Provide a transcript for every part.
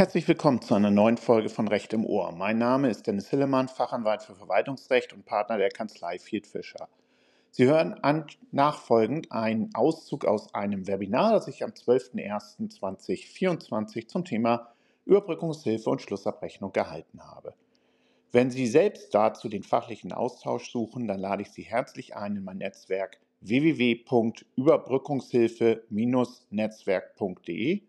Herzlich willkommen zu einer neuen Folge von Recht im Ohr. Mein Name ist Dennis Hillemann, Fachanwalt für Verwaltungsrecht und Partner der Kanzlei Field Fischer. Sie hören an, nachfolgend einen Auszug aus einem Webinar, das ich am 12.01.2024 zum Thema Überbrückungshilfe und Schlussabrechnung gehalten habe. Wenn Sie selbst dazu den fachlichen Austausch suchen, dann lade ich Sie herzlich ein in mein Netzwerk www.überbrückungshilfe-netzwerk.de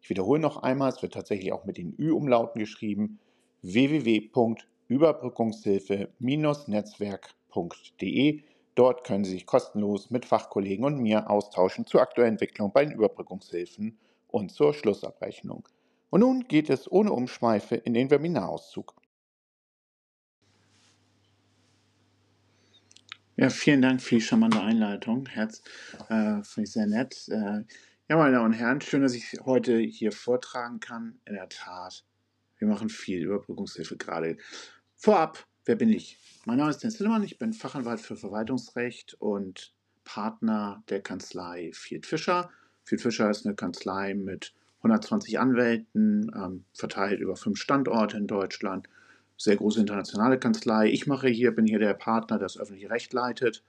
ich wiederhole noch einmal, es wird tatsächlich auch mit den Ü-Umlauten geschrieben, www.überbrückungshilfe-netzwerk.de. Dort können Sie sich kostenlos mit Fachkollegen und mir austauschen zur aktuellen Entwicklung bei den Überbrückungshilfen und zur Schlussabrechnung. Und nun geht es ohne Umschweife in den Webinarauszug. Ja, vielen Dank für die charmante Einleitung. Herz, äh, finde ich sehr nett. Äh, ja, meine Damen und Herren, schön, dass ich heute hier vortragen kann. In der Tat, wir machen viel Überbrückungshilfe gerade. Vorab, wer bin ich? Mein Name ist Dennis Hillemann, ich bin Fachanwalt für Verwaltungsrecht und Partner der Kanzlei Field Fischer. Field Fischer ist eine Kanzlei mit 120 Anwälten, ähm, verteilt über fünf Standorte in Deutschland. Sehr große internationale Kanzlei. Ich mache hier, bin hier der Partner, der das öffentliche Recht leitet.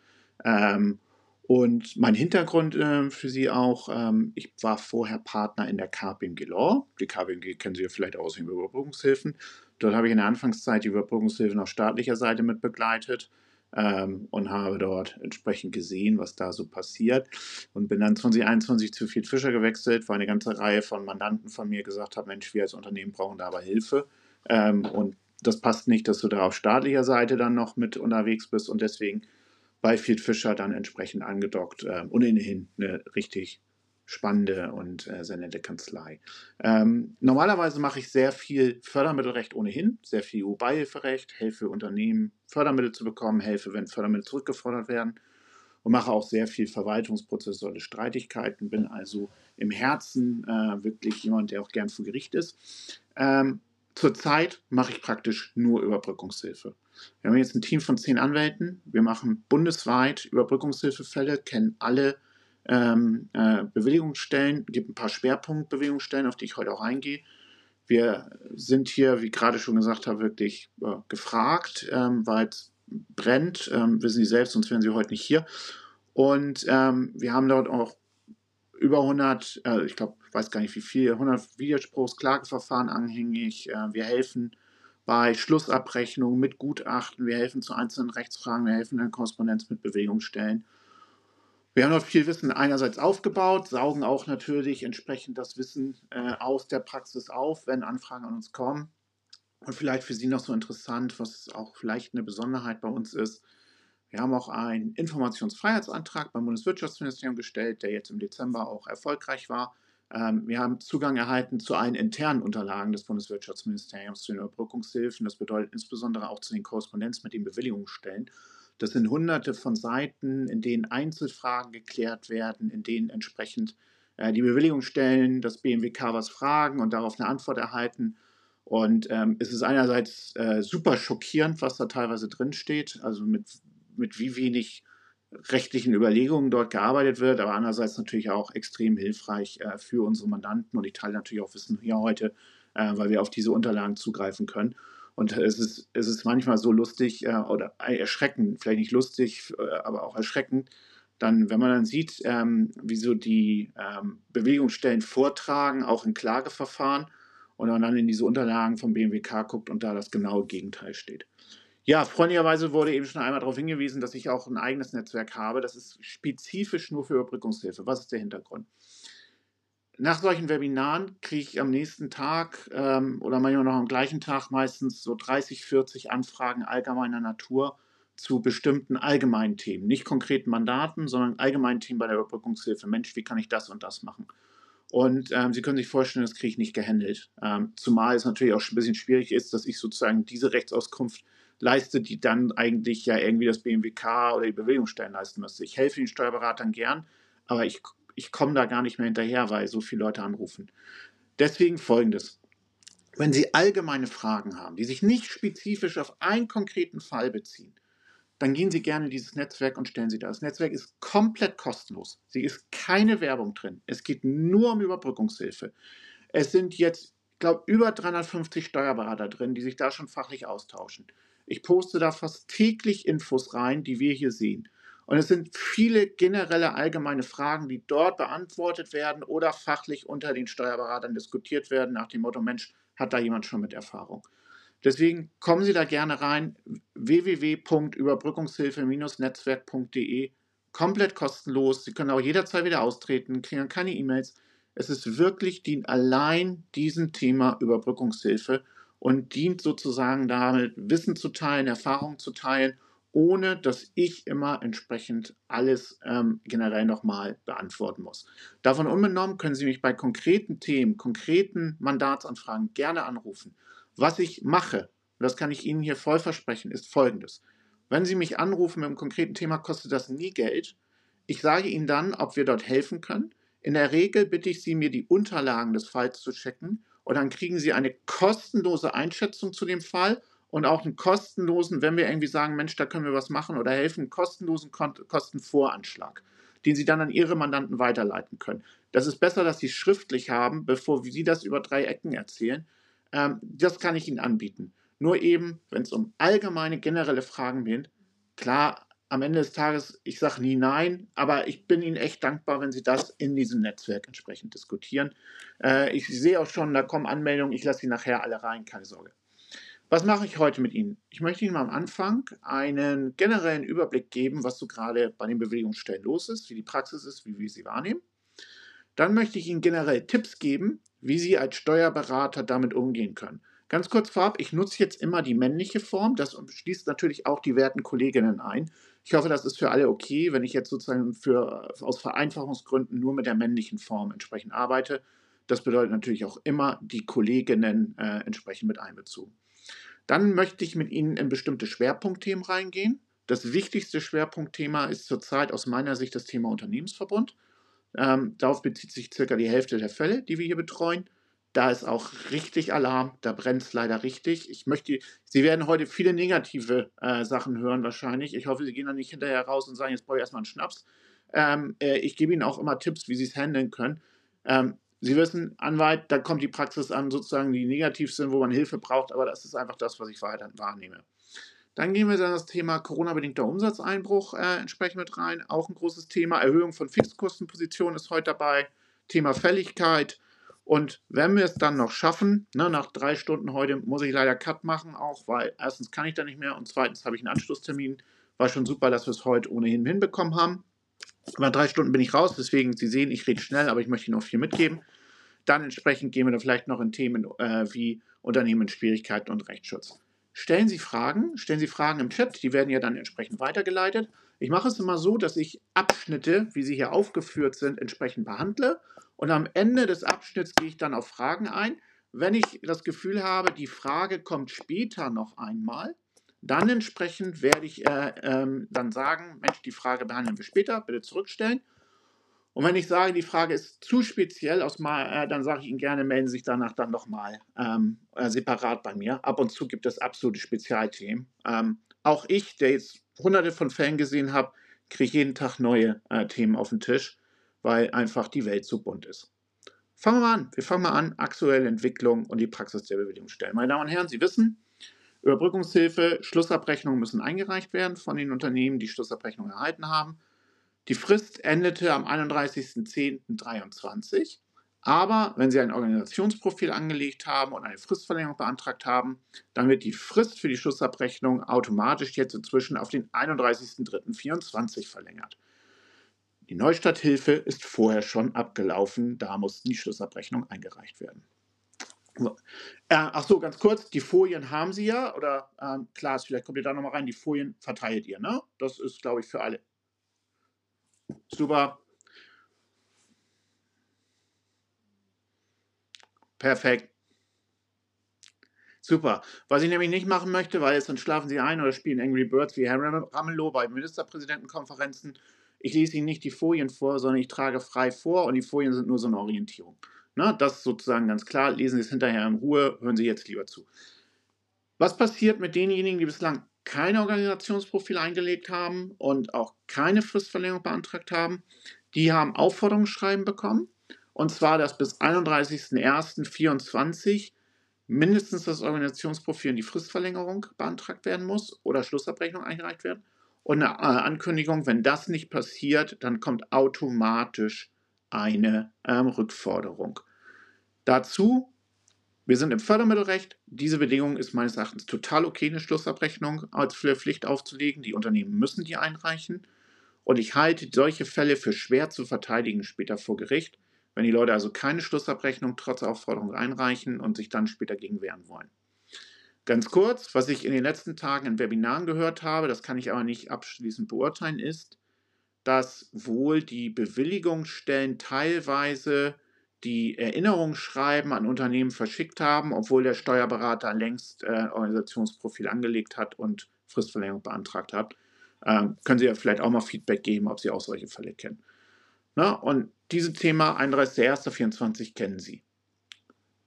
Ähm, und mein Hintergrund äh, für Sie auch, ähm, ich war vorher Partner in der KPMG Law. Die KPMG kennen Sie ja vielleicht aus den Überbrückungshilfen. Dort habe ich in der Anfangszeit die Überbrückungshilfen auf staatlicher Seite mit begleitet ähm, und habe dort entsprechend gesehen, was da so passiert. Und bin dann 2021 zu Field Fischer gewechselt, weil eine ganze Reihe von Mandanten von mir gesagt haben, Mensch, wir als Unternehmen brauchen da aber Hilfe. Ähm, und das passt nicht, dass du da auf staatlicher Seite dann noch mit unterwegs bist. Und deswegen bei Field Fischer dann entsprechend angedockt. Äh, ohnehin eine richtig spannende und äh, sehr nette Kanzlei. Ähm, normalerweise mache ich sehr viel Fördermittelrecht ohnehin, sehr viel EU-Beihilferecht, helfe Unternehmen, Fördermittel zu bekommen, helfe, wenn Fördermittel zurückgefordert werden und mache auch sehr viel verwaltungsprozessuale Streitigkeiten, bin also im Herzen äh, wirklich jemand, der auch gern vor Gericht ist. Ähm, Zurzeit mache ich praktisch nur Überbrückungshilfe. Wir haben jetzt ein Team von zehn Anwälten. Wir machen bundesweit Überbrückungshilfefälle, kennen alle ähm, äh, Bewilligungsstellen, gibt ein paar Schwerpunktbewilligungsstellen, auf die ich heute auch eingehe. Wir sind hier, wie gerade schon gesagt habe, wirklich äh, gefragt, ähm, weil es brennt. Ähm, wissen Sie selbst, sonst wären Sie heute nicht hier. Und ähm, wir haben dort auch über 100, äh, ich glaube, weiß gar nicht wie viel, 100 Widerspruchsklageverfahren anhängig. Äh, wir helfen bei Schlussabrechnungen mit Gutachten, wir helfen zu einzelnen Rechtsfragen, wir helfen in Korrespondenz mit Bewegungsstellen. Wir haben dort viel Wissen einerseits aufgebaut, saugen auch natürlich entsprechend das Wissen äh, aus der Praxis auf, wenn Anfragen an uns kommen. Und vielleicht für Sie noch so interessant, was auch vielleicht eine Besonderheit bei uns ist, wir haben auch einen Informationsfreiheitsantrag beim Bundeswirtschaftsministerium gestellt, der jetzt im Dezember auch erfolgreich war. Ähm, wir haben Zugang erhalten zu allen internen Unterlagen des Bundeswirtschaftsministeriums zu den Überbrückungshilfen. Das bedeutet insbesondere auch zu den Korrespondenz mit den Bewilligungsstellen. Das sind hunderte von Seiten, in denen Einzelfragen geklärt werden, in denen entsprechend äh, die Bewilligungsstellen das BMWK was fragen und darauf eine Antwort erhalten. Und ähm, es ist einerseits äh, super schockierend, was da teilweise drinsteht, also mit mit wie wenig rechtlichen Überlegungen dort gearbeitet wird, aber andererseits natürlich auch extrem hilfreich äh, für unsere Mandanten und ich teile natürlich auch Wissen hier heute, äh, weil wir auf diese Unterlagen zugreifen können. Und es ist, es ist manchmal so lustig äh, oder erschreckend, vielleicht nicht lustig, äh, aber auch erschreckend, dann, wenn man dann sieht, ähm, wie so die ähm, Bewegungsstellen vortragen, auch in Klageverfahren, und man dann in diese Unterlagen vom BMWK guckt und da das genaue Gegenteil steht. Ja, freundlicherweise wurde eben schon einmal darauf hingewiesen, dass ich auch ein eigenes Netzwerk habe. Das ist spezifisch nur für Überbrückungshilfe. Was ist der Hintergrund? Nach solchen Webinaren kriege ich am nächsten Tag ähm, oder manchmal noch am gleichen Tag meistens so 30, 40 Anfragen allgemeiner Natur zu bestimmten allgemeinen Themen. Nicht konkreten Mandaten, sondern allgemeinen Themen bei der Überbrückungshilfe. Mensch, wie kann ich das und das machen? Und ähm, Sie können sich vorstellen, das kriege ich nicht gehandelt. Ähm, zumal es natürlich auch ein bisschen schwierig ist, dass ich sozusagen diese Rechtsauskunft leiste, die dann eigentlich ja irgendwie das BMWK oder die Bewegungsstellen leisten müsste. Ich helfe den Steuerberatern gern, aber ich, ich komme da gar nicht mehr hinterher, weil so viele Leute anrufen. Deswegen folgendes. Wenn Sie allgemeine Fragen haben, die sich nicht spezifisch auf einen konkreten Fall beziehen, dann gehen Sie gerne in dieses Netzwerk und stellen Sie das. Das Netzwerk ist komplett kostenlos. Sie ist keine Werbung drin. Es geht nur um Überbrückungshilfe. Es sind jetzt, ich glaube, über 350 Steuerberater drin, die sich da schon fachlich austauschen. Ich poste da fast täglich Infos rein, die wir hier sehen. Und es sind viele generelle allgemeine Fragen, die dort beantwortet werden oder fachlich unter den Steuerberatern diskutiert werden, nach dem Motto, Mensch, hat da jemand schon mit Erfahrung. Deswegen kommen Sie da gerne rein, www.überbrückungshilfe-netzwerk.de, komplett kostenlos. Sie können auch jederzeit wieder austreten, kriegen keine E-Mails. Es ist wirklich dient allein diesem Thema Überbrückungshilfe und dient sozusagen damit, Wissen zu teilen, Erfahrungen zu teilen, ohne dass ich immer entsprechend alles ähm, generell nochmal beantworten muss. Davon unbenommen können Sie mich bei konkreten Themen, konkreten Mandatsanfragen gerne anrufen. Was ich mache, und das kann ich Ihnen hier voll versprechen, ist folgendes. Wenn Sie mich anrufen mit einem konkreten Thema, kostet das nie Geld. Ich sage Ihnen dann, ob wir dort helfen können. In der Regel bitte ich Sie, mir die Unterlagen des Falls zu checken und dann kriegen Sie eine kostenlose Einschätzung zu dem Fall und auch einen kostenlosen, wenn wir irgendwie sagen, Mensch, da können wir was machen oder helfen, einen kostenlosen Kostenvoranschlag, den Sie dann an Ihre Mandanten weiterleiten können. Das ist besser, dass Sie schriftlich haben, bevor Sie das über drei Ecken erzählen. Ähm, das kann ich Ihnen anbieten. Nur eben, wenn es um allgemeine, generelle Fragen geht, klar, am Ende des Tages, ich sage nie nein, aber ich bin Ihnen echt dankbar, wenn Sie das in diesem Netzwerk entsprechend diskutieren. Äh, ich sehe auch schon, da kommen Anmeldungen, ich lasse Sie nachher alle rein, keine Sorge. Was mache ich heute mit Ihnen? Ich möchte Ihnen am Anfang einen generellen Überblick geben, was so gerade bei den Bewegungsstellen los ist, wie die Praxis ist, wie wir sie wahrnehmen. Dann möchte ich Ihnen generell Tipps geben, wie Sie als Steuerberater damit umgehen können. Ganz kurz vorab, ich nutze jetzt immer die männliche Form. Das schließt natürlich auch die werten Kolleginnen ein. Ich hoffe, das ist für alle okay, wenn ich jetzt sozusagen für, aus Vereinfachungsgründen nur mit der männlichen Form entsprechend arbeite. Das bedeutet natürlich auch immer die Kolleginnen äh, entsprechend mit einbezogen. Dann möchte ich mit Ihnen in bestimmte Schwerpunktthemen reingehen. Das wichtigste Schwerpunktthema ist zurzeit aus meiner Sicht das Thema Unternehmensverbund. Ähm, darauf bezieht sich circa die Hälfte der Fälle, die wir hier betreuen. Da ist auch richtig Alarm, da brennt es leider richtig. Ich möchte, Sie werden heute viele negative äh, Sachen hören wahrscheinlich. Ich hoffe, Sie gehen da nicht hinterher raus und sagen, jetzt brauche ich erstmal einen Schnaps. Ähm, äh, ich gebe Ihnen auch immer Tipps, wie Sie es handeln können. Ähm, Sie wissen, Anwalt, da kommt die Praxis an, sozusagen, die negativ sind, wo man Hilfe braucht, aber das ist einfach das, was ich weiter wahrnehme. Dann gehen wir dann das Thema Corona-bedingter Umsatzeinbruch äh, entsprechend mit rein. Auch ein großes Thema. Erhöhung von Fixkostenpositionen ist heute dabei. Thema Fälligkeit. Und wenn wir es dann noch schaffen, ne, nach drei Stunden heute muss ich leider Cut machen, auch weil erstens kann ich da nicht mehr und zweitens habe ich einen Anschlusstermin. War schon super, dass wir es heute ohnehin hinbekommen haben. Aber drei Stunden bin ich raus, deswegen, Sie sehen, ich rede schnell, aber ich möchte Ihnen noch viel mitgeben. Dann entsprechend gehen wir dann vielleicht noch in Themen äh, wie Unternehmensschwierigkeiten und Rechtsschutz. Stellen Sie Fragen, stellen Sie Fragen im Chat, die werden ja dann entsprechend weitergeleitet. Ich mache es immer so, dass ich Abschnitte, wie sie hier aufgeführt sind, entsprechend behandle und am Ende des Abschnitts gehe ich dann auf Fragen ein. Wenn ich das Gefühl habe, die Frage kommt später noch einmal, dann entsprechend werde ich äh, ähm, dann sagen, Mensch, die Frage behandeln wir später, bitte zurückstellen. Und wenn ich sage, die Frage ist zu speziell, aus mal, äh, dann sage ich Ihnen gerne, melden Sie sich danach dann nochmal ähm, äh, separat bei mir. Ab und zu gibt es absolute Spezialthemen. Ähm, auch ich, der jetzt hunderte von Fällen gesehen habe, kriege jeden Tag neue äh, Themen auf den Tisch weil einfach die Welt so bunt ist. Fangen wir mal an. Wir fangen mal an, aktuelle Entwicklung und die Praxis der Bewilligungsstellen. Meine Damen und Herren, Sie wissen, Überbrückungshilfe, Schlussabrechnungen müssen eingereicht werden von den Unternehmen, die Schlussabrechnung erhalten haben. Die Frist endete am 31.10.23. Aber wenn Sie ein Organisationsprofil angelegt haben und eine Fristverlängerung beantragt haben, dann wird die Frist für die Schlussabrechnung automatisch jetzt inzwischen auf den 31.03.24 verlängert. Die Neustarthilfe ist vorher schon abgelaufen, da muss die Schlussabrechnung eingereicht werden. So. Äh, ach so, ganz kurz, die Folien haben Sie ja, oder ähm, Klaas, vielleicht kommt ihr da nochmal rein, die Folien verteilt ihr, ne? Das ist, glaube ich, für alle. Super. Perfekt. Super. Was ich nämlich nicht machen möchte, weil jetzt dann schlafen Sie ein oder spielen Angry Birds wie Herr Ramelow bei Ministerpräsidentenkonferenzen. Ich lese Ihnen nicht die Folien vor, sondern ich trage frei vor und die Folien sind nur so eine Orientierung. Na, das ist sozusagen ganz klar. Lesen Sie es hinterher in Ruhe, hören Sie jetzt lieber zu. Was passiert mit denjenigen, die bislang kein Organisationsprofil eingelegt haben und auch keine Fristverlängerung beantragt haben? Die haben Aufforderungsschreiben bekommen. Und zwar, dass bis 31.01.2024 mindestens das Organisationsprofil und die Fristverlängerung beantragt werden muss oder Schlussabrechnung eingereicht werden. Und eine äh, Ankündigung, wenn das nicht passiert, dann kommt automatisch eine ähm, Rückforderung. Dazu, wir sind im Fördermittelrecht. Diese Bedingung ist meines Erachtens total okay, eine Schlussabrechnung als Pflicht aufzulegen. Die Unternehmen müssen die einreichen. Und ich halte solche Fälle für schwer zu verteidigen später vor Gericht, wenn die Leute also keine Schlussabrechnung trotz Aufforderung einreichen und sich dann später gegen wehren wollen. Ganz kurz, was ich in den letzten Tagen in Webinaren gehört habe, das kann ich aber nicht abschließend beurteilen, ist, dass wohl die Bewilligungsstellen teilweise die Erinnerungsschreiben an Unternehmen verschickt haben, obwohl der Steuerberater längst äh, Organisationsprofil angelegt hat und Fristverlängerung beantragt hat. Ähm, können Sie ja vielleicht auch mal Feedback geben, ob Sie auch solche Fälle kennen. Na, und dieses Thema 31.01.24 kennen Sie.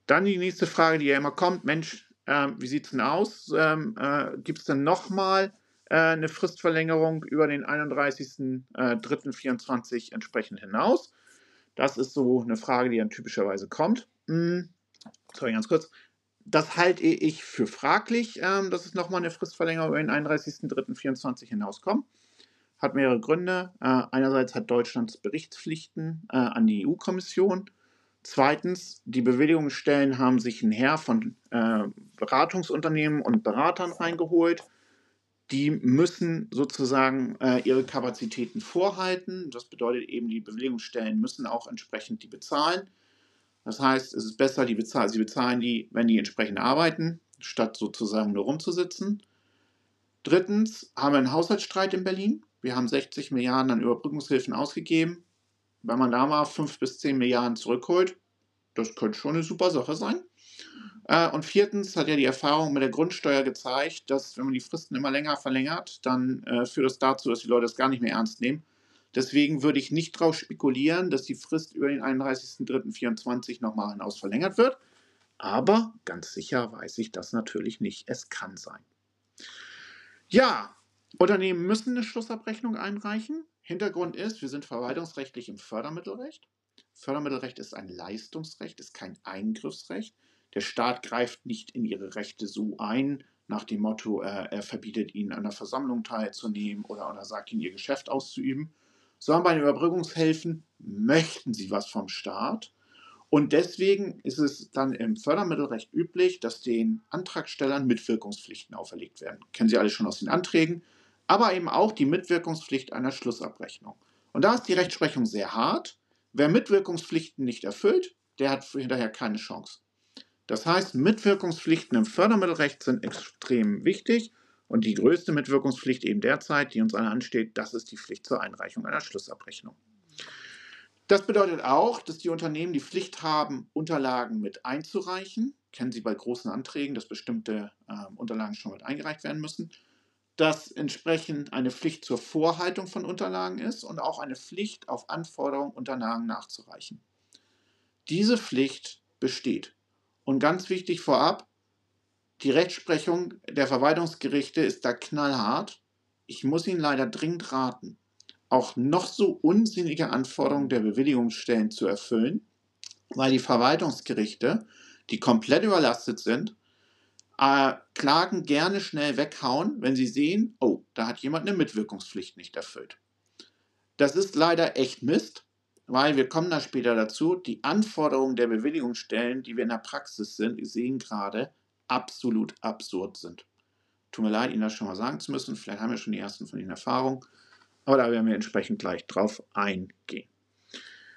Dann die nächste Frage, die ja immer kommt: Mensch, äh, wie sieht es denn aus? Ähm, äh, Gibt es denn nochmal äh, eine Fristverlängerung über den 31.03.24 entsprechend hinaus? Das ist so eine Frage, die dann typischerweise kommt. Hm, sorry, ganz kurz. Das halte ich für fraglich, ähm, dass es nochmal eine Fristverlängerung über den 31.03.24 hinauskommt. Hat mehrere Gründe. Äh, einerseits hat Deutschland Berichtspflichten äh, an die EU-Kommission. Zweitens, die Bewilligungsstellen haben sich ein Heer von äh, Beratungsunternehmen und Beratern reingeholt. Die müssen sozusagen äh, ihre Kapazitäten vorhalten. Das bedeutet eben, die Bewilligungsstellen müssen auch entsprechend die bezahlen. Das heißt, es ist besser, die bezahlen, sie bezahlen die, wenn die entsprechend arbeiten, statt sozusagen nur rumzusitzen. Drittens haben wir einen Haushaltsstreit in Berlin. Wir haben 60 Milliarden an Überbrückungshilfen ausgegeben. Wenn man da mal 5 bis 10 Milliarden zurückholt, das könnte schon eine super Sache sein. Äh, und viertens hat ja die Erfahrung mit der Grundsteuer gezeigt, dass wenn man die Fristen immer länger verlängert, dann äh, führt das dazu, dass die Leute es gar nicht mehr ernst nehmen Deswegen würde ich nicht darauf spekulieren, dass die Frist über den 31.03.24 nochmal hinaus verlängert wird. Aber ganz sicher weiß ich das natürlich nicht. Es kann sein. Ja, Unternehmen müssen eine Schlussabrechnung einreichen. Hintergrund ist, wir sind verwaltungsrechtlich im Fördermittelrecht. Fördermittelrecht ist ein Leistungsrecht, ist kein Eingriffsrecht. Der Staat greift nicht in ihre Rechte so ein, nach dem Motto, er, er verbietet ihnen an der Versammlung teilzunehmen oder, oder sagt ihnen ihr Geschäft auszuüben, sondern bei den Überbrückungshilfen möchten sie was vom Staat. Und deswegen ist es dann im Fördermittelrecht üblich, dass den Antragstellern Mitwirkungspflichten auferlegt werden. Kennen Sie alle schon aus den Anträgen, aber eben auch die Mitwirkungspflicht einer Schlussabrechnung. Und da ist die Rechtsprechung sehr hart. Wer Mitwirkungspflichten nicht erfüllt, der hat hinterher keine Chance. Das heißt, Mitwirkungspflichten im Fördermittelrecht sind extrem wichtig und die größte Mitwirkungspflicht eben derzeit, die uns alle ansteht, das ist die Pflicht zur Einreichung einer Schlussabrechnung. Das bedeutet auch, dass die Unternehmen die Pflicht haben, Unterlagen mit einzureichen. Kennen Sie bei großen Anträgen, dass bestimmte äh, Unterlagen schon mit eingereicht werden müssen. Dass entsprechend eine Pflicht zur Vorhaltung von Unterlagen ist und auch eine Pflicht, auf Anforderung Unterlagen nachzureichen. Diese Pflicht besteht. Und ganz wichtig vorab, die Rechtsprechung der Verwaltungsgerichte ist da knallhart. Ich muss Ihnen leider dringend raten, auch noch so unsinnige Anforderungen der Bewilligungsstellen zu erfüllen, weil die Verwaltungsgerichte, die komplett überlastet sind, äh, Klagen gerne schnell weghauen, wenn sie sehen, oh, da hat jemand eine Mitwirkungspflicht nicht erfüllt. Das ist leider echt Mist, weil wir kommen da später dazu, die Anforderungen der Bewilligungsstellen, die wir in der Praxis sind, sehen gerade, absolut absurd sind. Tut mir leid, Ihnen das schon mal sagen zu müssen. Vielleicht haben wir schon die ersten von Ihnen Erfahrung. Aber da werden wir entsprechend gleich drauf eingehen.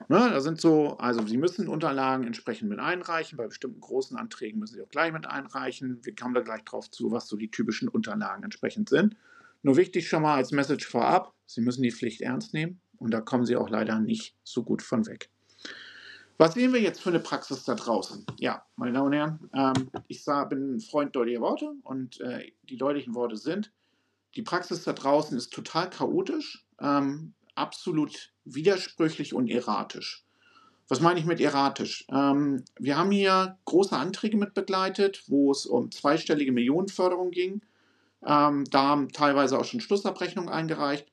Na, da sind so, also Sie müssen Unterlagen entsprechend mit einreichen. Bei bestimmten großen Anträgen müssen Sie auch gleich mit einreichen. Wir kommen da gleich drauf zu, was so die typischen Unterlagen entsprechend sind. Nur wichtig schon mal als Message vorab, Sie müssen die Pflicht ernst nehmen und da kommen Sie auch leider nicht so gut von weg. Was sehen wir jetzt für eine Praxis da draußen? Ja, meine Damen und Herren, ähm, ich sah, bin ein Freund deutlicher Worte und äh, die deutlichen Worte sind, die Praxis da draußen ist total chaotisch, ähm, absolut widersprüchlich und erratisch. Was meine ich mit erratisch? Ähm, wir haben hier große Anträge mit begleitet, wo es um zweistellige Millionenförderung ging. Ähm, da haben teilweise auch schon Schlussabrechnungen eingereicht.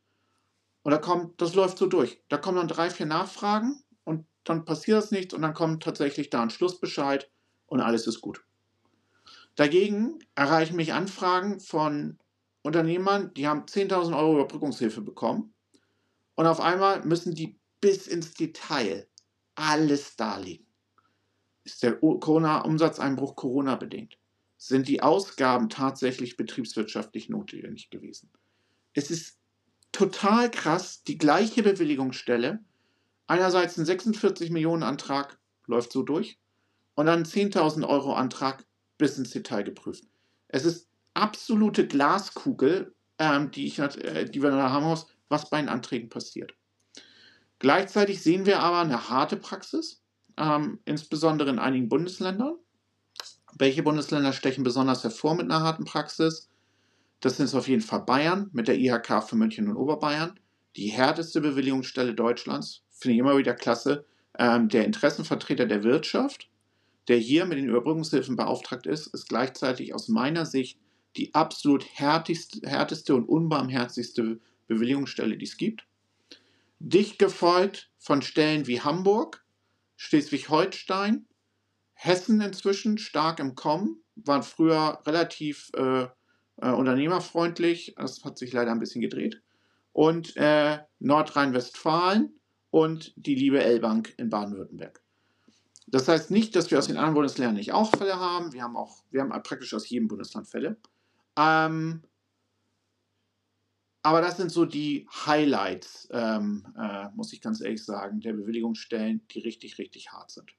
Und da kommt, das läuft so durch. Da kommen dann drei, vier Nachfragen und dann passiert das nichts und dann kommt tatsächlich da ein Schlussbescheid und alles ist gut. Dagegen erreichen mich Anfragen von Unternehmern, die haben 10.000 Euro Überbrückungshilfe bekommen und auf einmal müssen die bis ins Detail alles darlegen. Ist der Corona-Umsatzeinbruch Corona-bedingt? Sind die Ausgaben tatsächlich betriebswirtschaftlich notwendig gewesen? Es ist total krass, die gleiche Bewilligungsstelle, einerseits ein 46 Millionen Antrag läuft so durch und dann ein 10.000 Euro Antrag bis ins Detail geprüft. Es ist absolute Glaskugel, ähm, die, ich, äh, die wir da haben muss, was bei den Anträgen passiert. Gleichzeitig sehen wir aber eine harte Praxis, ähm, insbesondere in einigen Bundesländern. Welche Bundesländer stechen besonders hervor mit einer harten Praxis? Das sind auf jeden Fall Bayern mit der IHK für München und Oberbayern. Die härteste Bewilligungsstelle Deutschlands, finde ich immer wieder klasse. Ähm, der Interessenvertreter der Wirtschaft, der hier mit den Überbrückungshilfen beauftragt ist, ist gleichzeitig aus meiner Sicht die absolut härteste, und unbarmherzigste Bewilligungsstelle, die es gibt. Dicht gefolgt von Stellen wie Hamburg, Schleswig-Holstein, Hessen inzwischen stark im Kommen, waren früher relativ äh, äh, unternehmerfreundlich, das hat sich leider ein bisschen gedreht. Und äh, Nordrhein-Westfalen und die liebe L-Bank in Baden-Württemberg. Das heißt nicht, dass wir aus den anderen Bundesländern nicht auch Fälle haben. Wir haben auch, wir haben praktisch aus jedem Bundesland Fälle. Ähm, aber das sind so die Highlights, ähm, äh, muss ich ganz ehrlich sagen, der Bewilligungsstellen, die richtig, richtig hart sind.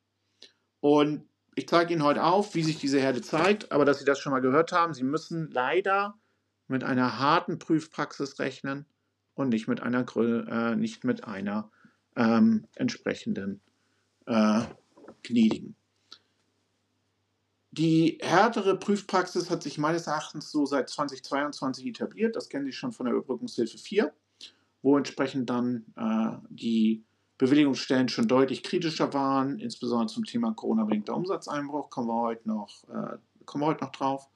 Und ich zeige Ihnen heute auf, wie sich diese Herde zeigt, aber dass Sie das schon mal gehört haben, Sie müssen leider mit einer harten Prüfpraxis rechnen und nicht mit einer, äh, nicht mit einer ähm, entsprechenden äh, gnädigen. Die härtere Prüfpraxis hat sich meines Erachtens so seit 2022 etabliert. Das kennen Sie schon von der Überbrückungshilfe 4, wo entsprechend dann äh, die Bewilligungsstellen schon deutlich kritischer waren, insbesondere zum Thema Corona-bedingter Umsatzeinbruch, kommen wir heute noch, äh, kommen wir heute noch drauf.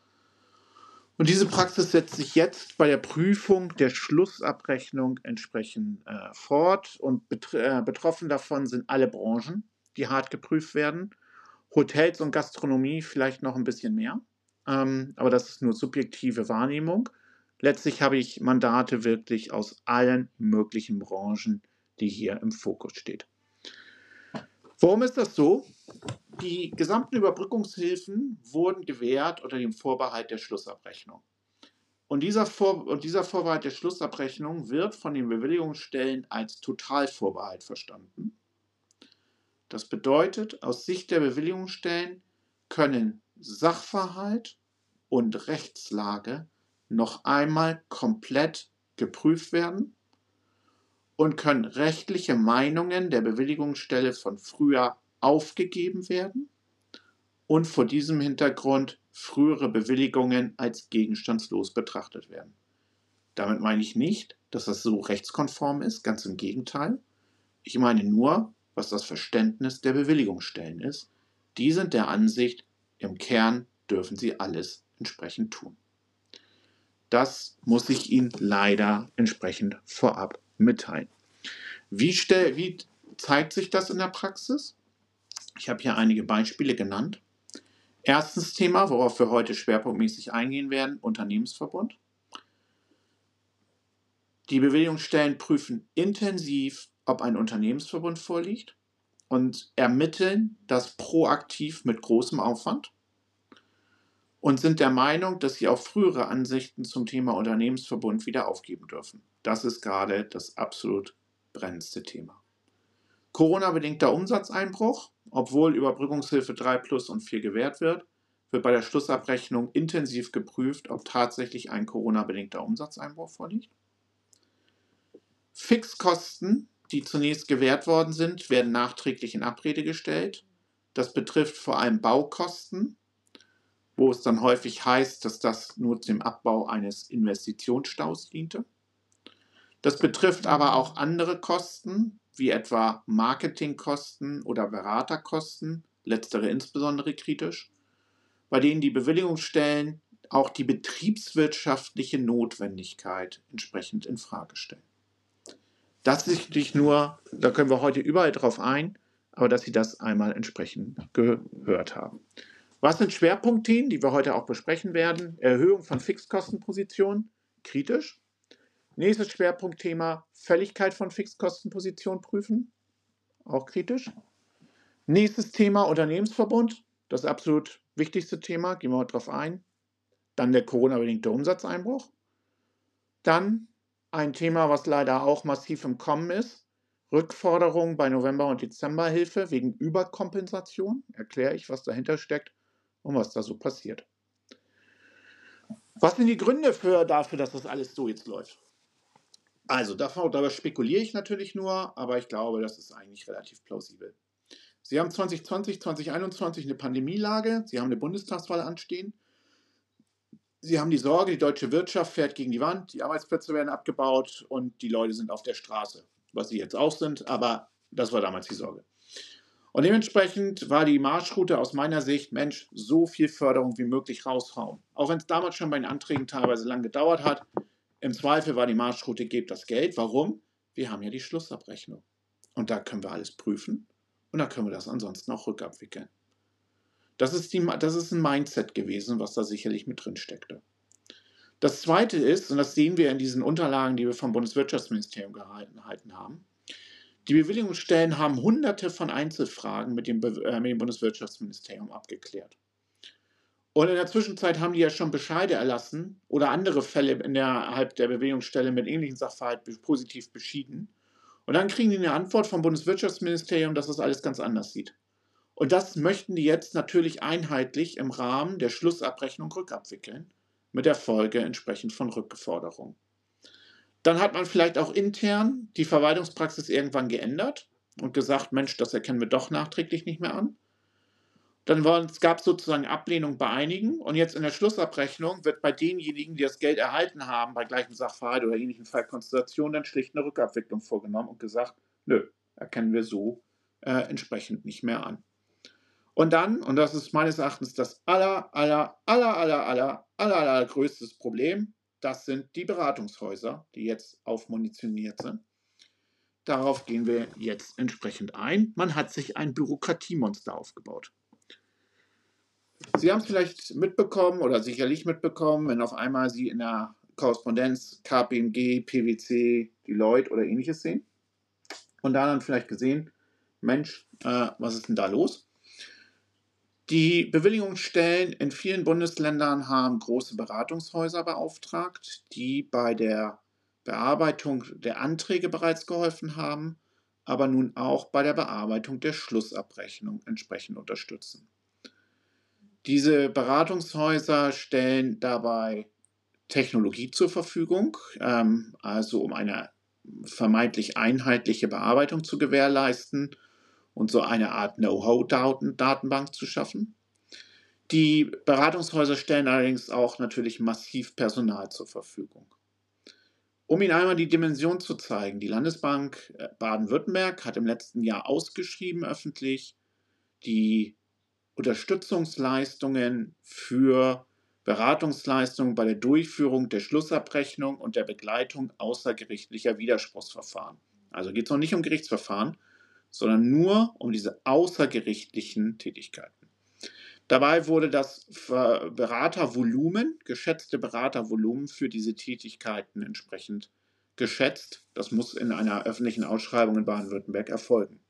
Und diese Praxis setzt sich jetzt bei der Prüfung der Schlussabrechnung entsprechend äh, fort und bet äh, betroffen davon sind alle Branchen, die hart geprüft werden. Hotels und Gastronomie vielleicht noch ein bisschen mehr, ähm, aber das ist nur subjektive Wahrnehmung. Letztlich habe ich Mandate wirklich aus allen möglichen Branchen die hier im Fokus steht. Warum ist das so? Die gesamten Überbrückungshilfen wurden gewährt unter dem Vorbehalt der Schlussabrechnung. Und dieser, Vor und dieser Vorbehalt der Schlussabrechnung wird von den Bewilligungsstellen als Totalvorbehalt verstanden. Das bedeutet, aus Sicht der Bewilligungsstellen können Sachverhalt und Rechtslage noch einmal komplett geprüft werden und können rechtliche Meinungen der Bewilligungsstelle von früher aufgegeben werden und vor diesem Hintergrund frühere Bewilligungen als gegenstandslos betrachtet werden. Damit meine ich nicht, dass das so rechtskonform ist, ganz im Gegenteil. Ich meine nur, was das Verständnis der Bewilligungsstellen ist. Die sind der Ansicht, im Kern dürfen sie alles entsprechend tun. Das muss ich Ihnen leider entsprechend vorab mitteilen. Wie, stell, wie zeigt sich das in der Praxis? Ich habe hier einige Beispiele genannt. Erstens Thema, worauf wir heute schwerpunktmäßig eingehen werden, Unternehmensverbund. Die Bewilligungsstellen prüfen intensiv, ob ein Unternehmensverbund vorliegt und ermitteln das proaktiv mit großem Aufwand und sind der Meinung, dass sie auch frühere Ansichten zum Thema Unternehmensverbund wieder aufgeben dürfen. Das ist gerade das absolut brennendste Thema. Corona-bedingter Umsatzeinbruch, obwohl Überbrückungshilfe 3 plus und 4 gewährt wird, wird bei der Schlussabrechnung intensiv geprüft, ob tatsächlich ein Corona-bedingter Umsatzeinbruch vorliegt. Fixkosten die zunächst gewährt worden sind, werden nachträglich in Abrede gestellt. Das betrifft vor allem Baukosten, wo es dann häufig heißt, dass das nur zum Abbau eines Investitionsstaus diente. Das betrifft aber auch andere Kosten, wie etwa Marketingkosten oder Beraterkosten, letztere insbesondere kritisch, bei denen die Bewilligungsstellen auch die betriebswirtschaftliche Notwendigkeit entsprechend in Frage stellen. Das ist nicht nur, da können wir heute überall drauf ein, aber dass Sie das einmal entsprechend gehört haben. Was sind Schwerpunktthemen, die wir heute auch besprechen werden? Erhöhung von Fixkostenpositionen, kritisch. Nächstes Schwerpunktthema, Fälligkeit von Fixkostenpositionen prüfen, auch kritisch. Nächstes Thema, Unternehmensverbund, das absolut wichtigste Thema, gehen wir heute drauf ein. Dann der Corona-bedingte Umsatzeinbruch. Dann ein Thema, was leider auch massiv im Kommen ist. Rückforderungen bei November- und Dezemberhilfe wegen Überkompensation. Erkläre ich, was dahinter steckt und was da so passiert. Was sind die Gründe für, dafür, dass das alles so jetzt läuft? Also, davon, darüber spekuliere ich natürlich nur, aber ich glaube, das ist eigentlich relativ plausibel. Sie haben 2020, 2021 eine Pandemielage, Sie haben eine Bundestagswahl anstehen Sie haben die Sorge, die deutsche Wirtschaft fährt gegen die Wand, die Arbeitsplätze werden abgebaut und die Leute sind auf der Straße, was sie jetzt auch sind, aber das war damals die Sorge. Und dementsprechend war die Marschroute aus meiner Sicht, Mensch, so viel Förderung wie möglich raushauen. Auch wenn es damals schon bei den Anträgen teilweise lang gedauert hat, im Zweifel war die Marschroute, gebt das Geld. Warum? Wir haben ja die Schlussabrechnung. Und da können wir alles prüfen und da können wir das ansonsten auch rückabwickeln. Das ist, die, das ist ein Mindset gewesen, was da sicherlich mit drin steckte. Das zweite ist, und das sehen wir in diesen Unterlagen, die wir vom Bundeswirtschaftsministerium gehalten haben, die Bewilligungsstellen haben hunderte von Einzelfragen mit dem, äh, mit dem Bundeswirtschaftsministerium abgeklärt. Und in der Zwischenzeit haben die ja schon Bescheide erlassen oder andere Fälle innerhalb der Bewilligungsstelle mit ähnlichen Sachverhalten positiv beschieden. Und dann kriegen die eine Antwort vom Bundeswirtschaftsministerium, dass das alles ganz anders sieht. Und das möchten die jetzt natürlich einheitlich im Rahmen der Schlussabrechnung rückabwickeln, mit der Folge entsprechend von Rückforderungen. Dann hat man vielleicht auch intern die Verwaltungspraxis irgendwann geändert und gesagt, Mensch, das erkennen wir doch nachträglich nicht mehr an. Dann gab es sozusagen Ablehnung bei einigen und jetzt in der Schlussabrechnung wird bei denjenigen, die das Geld erhalten haben, bei gleichem Sachverhalt oder ähnlichen Fallkonstellationen, dann schlicht eine Rückabwicklung vorgenommen und gesagt, nö, erkennen wir so äh, entsprechend nicht mehr an. Und dann, und das ist meines Erachtens das aller, aller, aller, aller, aller, aller, aller größtes Problem, das sind die Beratungshäuser, die jetzt aufmunitioniert sind. Darauf gehen wir jetzt entsprechend ein. Man hat sich ein Bürokratiemonster aufgebaut. Sie haben es vielleicht mitbekommen oder sicherlich mitbekommen, wenn auf einmal Sie in der Korrespondenz KPMG, PwC, Deloitte oder ähnliches sehen. Und da dann vielleicht gesehen, Mensch, äh, was ist denn da los? Die Bewilligungsstellen in vielen Bundesländern haben große Beratungshäuser beauftragt, die bei der Bearbeitung der Anträge bereits geholfen haben, aber nun auch bei der Bearbeitung der Schlussabrechnung entsprechend unterstützen. Diese Beratungshäuser stellen dabei Technologie zur Verfügung, ähm, also um eine vermeintlich einheitliche Bearbeitung zu gewährleisten und so eine Art Know-how-Datenbank zu schaffen. Die Beratungshäuser stellen allerdings auch natürlich massiv Personal zur Verfügung. Um Ihnen einmal die Dimension zu zeigen, die Landesbank äh, Baden-Württemberg hat im letzten Jahr ausgeschrieben öffentlich die Unterstützungsleistungen für Beratungsleistungen bei der Durchführung der Schlussabrechnung und der Begleitung außergerichtlicher Widerspruchsverfahren. Also geht es noch nicht um Gerichtsverfahren, sondern nur um diese außergerichtlichen Tätigkeiten. Dabei wurde das Beratervolumen, geschätzte Beratervolumen für diese Tätigkeiten entsprechend geschätzt. Das muss in einer öffentlichen Ausschreibung in Baden-Württemberg erfolgen.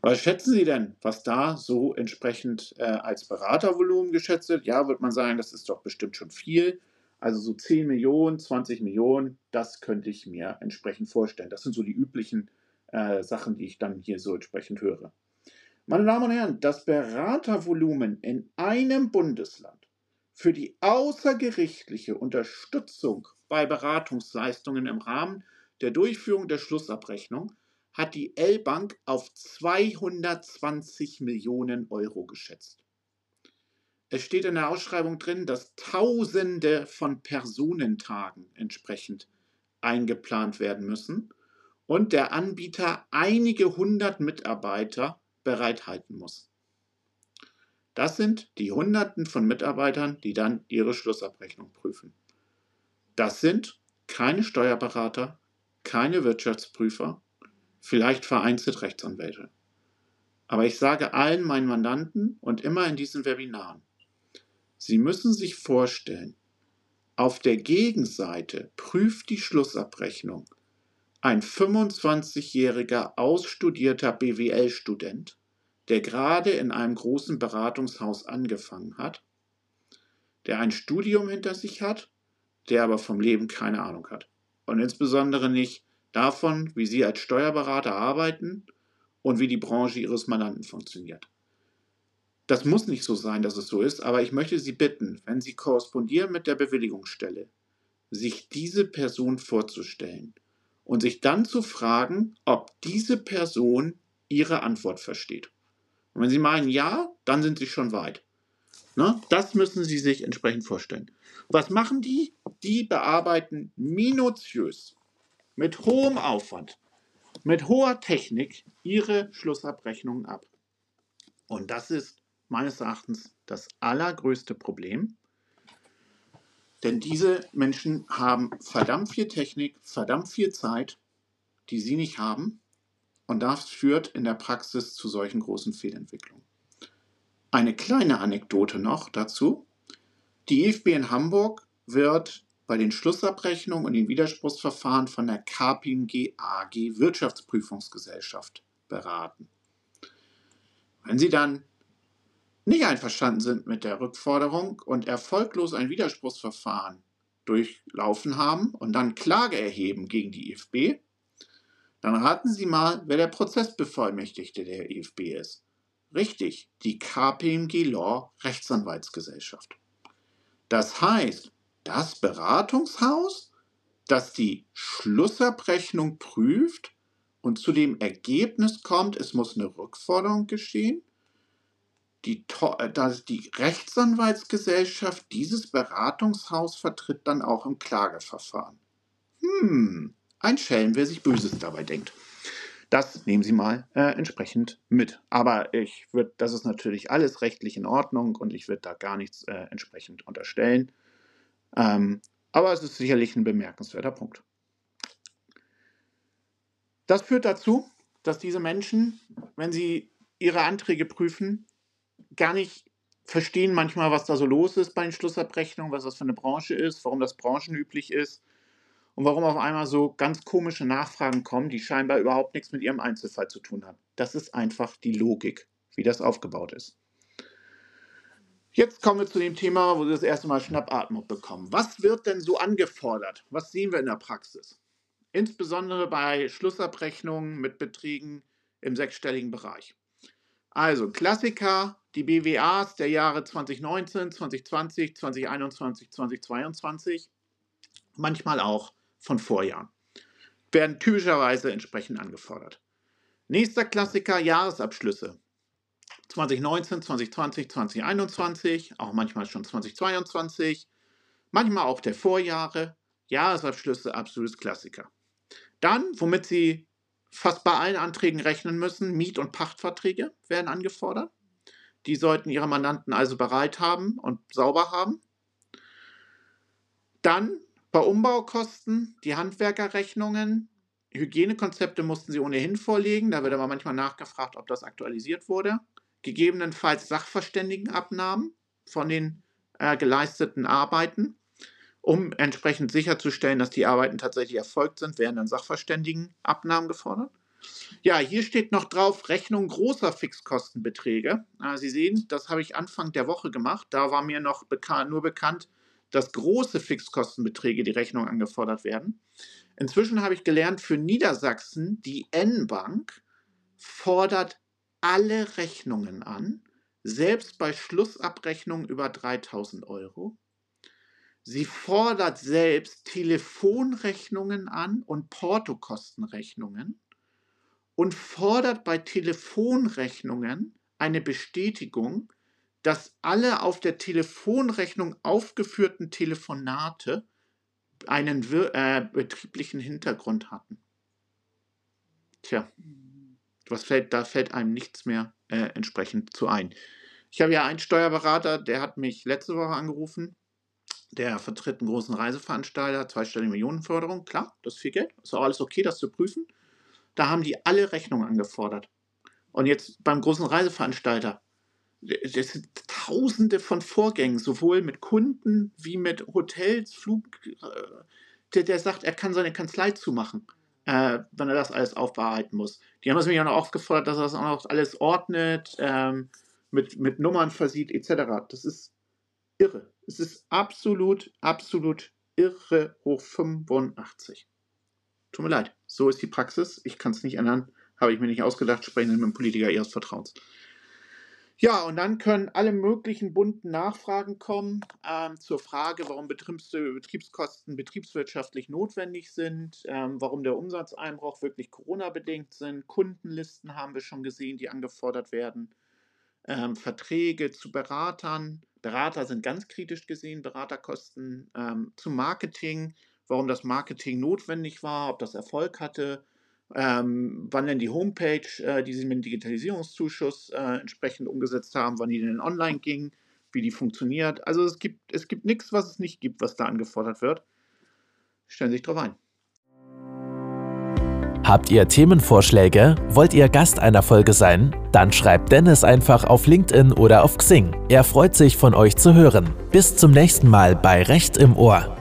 Was schätzen Sie denn, was da so entsprechend äh, als Beratervolumen geschätzt wird? Ja, wird man sagen, das ist doch bestimmt schon viel. Also so 10 Millionen, 20 Millionen, das könnte ich mir entsprechend vorstellen. Das sind so die üblichen äh, Sachen, die ich dann hier so entsprechend höre. Meine Damen und Herren, das Beratervolumen in einem Bundesland für die außergerichtliche Unterstützung bei Beratungsleistungen im Rahmen der Durchführung der Schlussabrechnung hat die L-Bank auf 220 Millionen Euro geschätzt. Es steht in der Ausschreibung drin, dass Tausende von Personentagen entsprechend eingeplant werden müssen und der Anbieter einige hundert Mitarbeiter bereithalten muss. Das sind die Hunderten von Mitarbeitern, die dann ihre Schlussabrechnung prüfen. Das sind keine Steuerberater, keine Wirtschaftsprüfer, vielleicht vereinzelt Rechtsanwälte. Aber ich sage allen meinen Mandanten und immer in diesen Webinaren, Sie müssen sich vorstellen, auf der Gegenseite prüft die Schlussabrechnung ein 25-jähriger ausstudierter BWL-Student, der gerade in einem großen Beratungshaus angefangen hat, der ein Studium hinter sich hat, der aber vom Leben keine Ahnung hat. Und insbesondere nicht davon, wie Sie als Steuerberater arbeiten und wie die Branche Ihres Mandanten funktioniert. Das muss nicht so sein, dass es so ist, aber ich möchte Sie bitten, wenn Sie korrespondieren mit der Bewilligungsstelle, sich diese Person vorzustellen und sich dann zu fragen, ob diese Person Ihre Antwort versteht. Und wenn Sie meinen ja, dann sind Sie schon weit. Ne? Das müssen Sie sich entsprechend vorstellen. Was machen die? Die bearbeiten minutiös, mit hohem Aufwand, mit hoher Technik ihre Schlussabrechnungen ab. Und das ist meines Erachtens das allergrößte Problem. Denn diese Menschen haben verdammt viel Technik, verdammt viel Zeit, die sie nicht haben. Und das führt in der Praxis zu solchen großen Fehlentwicklungen. Eine kleine Anekdote noch dazu. Die IFB in Hamburg wird bei den Schlussabrechnungen und den Widerspruchsverfahren von der KPMG AG Wirtschaftsprüfungsgesellschaft beraten. Wenn Sie dann nicht einverstanden sind mit der Rückforderung und erfolglos ein Widerspruchsverfahren durchlaufen haben und dann Klage erheben gegen die IFB, dann raten Sie mal, wer der Prozessbevollmächtigte der IFB ist. Richtig, die KPMG Law Rechtsanwaltsgesellschaft. Das heißt, das Beratungshaus, das die Schlussabrechnung prüft und zu dem Ergebnis kommt, es muss eine Rückforderung geschehen, die, äh, die Rechtsanwaltsgesellschaft dieses Beratungshaus vertritt dann auch im Klageverfahren. Hm, ein Schelm, wer sich Böses dabei denkt. Das nehmen Sie mal äh, entsprechend mit. Aber ich würde, das ist natürlich alles rechtlich in Ordnung und ich würde da gar nichts äh, entsprechend unterstellen. Ähm, aber es ist sicherlich ein bemerkenswerter Punkt. Das führt dazu, dass diese Menschen, wenn sie ihre Anträge prüfen, gar nicht verstehen manchmal, was da so los ist bei den Schlussabrechnungen, was das für eine Branche ist, warum das branchenüblich ist und warum auf einmal so ganz komische Nachfragen kommen, die scheinbar überhaupt nichts mit ihrem Einzelfall zu tun haben. Das ist einfach die Logik, wie das aufgebaut ist. Jetzt kommen wir zu dem Thema, wo Sie das erste Mal Schnappatmung bekommen. Was wird denn so angefordert? Was sehen wir in der Praxis? Insbesondere bei Schlussabrechnungen mit Beträgen im sechsstelligen Bereich. Also Klassiker, die BWAs der Jahre 2019, 2020, 2021, 2022, manchmal auch von Vorjahren, werden typischerweise entsprechend angefordert. Nächster Klassiker, Jahresabschlüsse. 2019, 2020, 2021, auch manchmal schon 2022, manchmal auch der Vorjahre, Jahresabschlüsse, absolutes Klassiker. Dann, womit Sie fast bei allen Anträgen rechnen müssen, Miet- und Pachtverträge werden angefordert. Die sollten Ihre Mandanten also bereit haben und sauber haben. Dann bei Umbaukosten die Handwerkerrechnungen. Hygienekonzepte mussten Sie ohnehin vorlegen. Da wird aber manchmal nachgefragt, ob das aktualisiert wurde gegebenenfalls Sachverständigenabnahmen von den äh, geleisteten Arbeiten, um entsprechend sicherzustellen, dass die Arbeiten tatsächlich erfolgt sind, werden dann Sachverständigenabnahmen gefordert. Ja, hier steht noch drauf Rechnung großer Fixkostenbeträge. Ah, Sie sehen, das habe ich Anfang der Woche gemacht. Da war mir noch bekannt, nur bekannt, dass große Fixkostenbeträge die Rechnung angefordert werden. Inzwischen habe ich gelernt, für Niedersachsen, die N-Bank fordert alle Rechnungen an, selbst bei Schlussabrechnungen über 3000 Euro. Sie fordert selbst Telefonrechnungen an und Portokostenrechnungen. Und fordert bei Telefonrechnungen eine Bestätigung, dass alle auf der Telefonrechnung aufgeführten Telefonate einen äh, betrieblichen Hintergrund hatten. Tja, was fällt, da fällt einem nichts mehr äh, entsprechend zu ein. Ich habe ja einen Steuerberater, der hat mich letzte Woche angerufen. Der vertritt einen großen Reiseveranstalter, zweistellige Millionenförderung. Klar, das ist viel Geld. Ist auch alles okay, das zu prüfen. Da haben die alle Rechnungen angefordert. Und jetzt beim großen Reiseveranstalter, das sind tausende von Vorgängen, sowohl mit Kunden wie mit Hotels, Flug. Äh, der, der sagt, er kann seine Kanzlei zumachen, äh, wenn er das alles aufbereiten muss. Die haben es mir ja noch aufgefordert, dass er das auch noch alles ordnet, ähm, mit, mit Nummern versieht, etc. Das ist irre. Es ist absolut, absolut irre hoch 85. Tut mir leid, so ist die Praxis. Ich kann es nicht ändern. Habe ich mir nicht ausgedacht. Sprechen Sie mit dem Politiker Ihres Vertrauens. Ja, und dann können alle möglichen bunten Nachfragen kommen ähm, zur Frage, warum Betriebskosten betriebswirtschaftlich notwendig sind, ähm, warum der Umsatzeinbruch wirklich Corona-bedingt sind. Kundenlisten haben wir schon gesehen, die angefordert werden. Ähm, Verträge zu Beratern. Berater sind ganz kritisch gesehen, Beraterkosten ähm, zum Marketing warum das Marketing notwendig war, ob das Erfolg hatte, ähm, wann denn die Homepage, äh, die sie mit dem Digitalisierungszuschuss äh, entsprechend umgesetzt haben, wann die denn online ging, wie die funktioniert. Also es gibt, es gibt nichts, was es nicht gibt, was da angefordert wird. Stellen Sie sich drauf ein. Habt ihr Themenvorschläge? Wollt ihr Gast einer Folge sein? Dann schreibt Dennis einfach auf LinkedIn oder auf Xing. Er freut sich von euch zu hören. Bis zum nächsten Mal bei Recht im Ohr.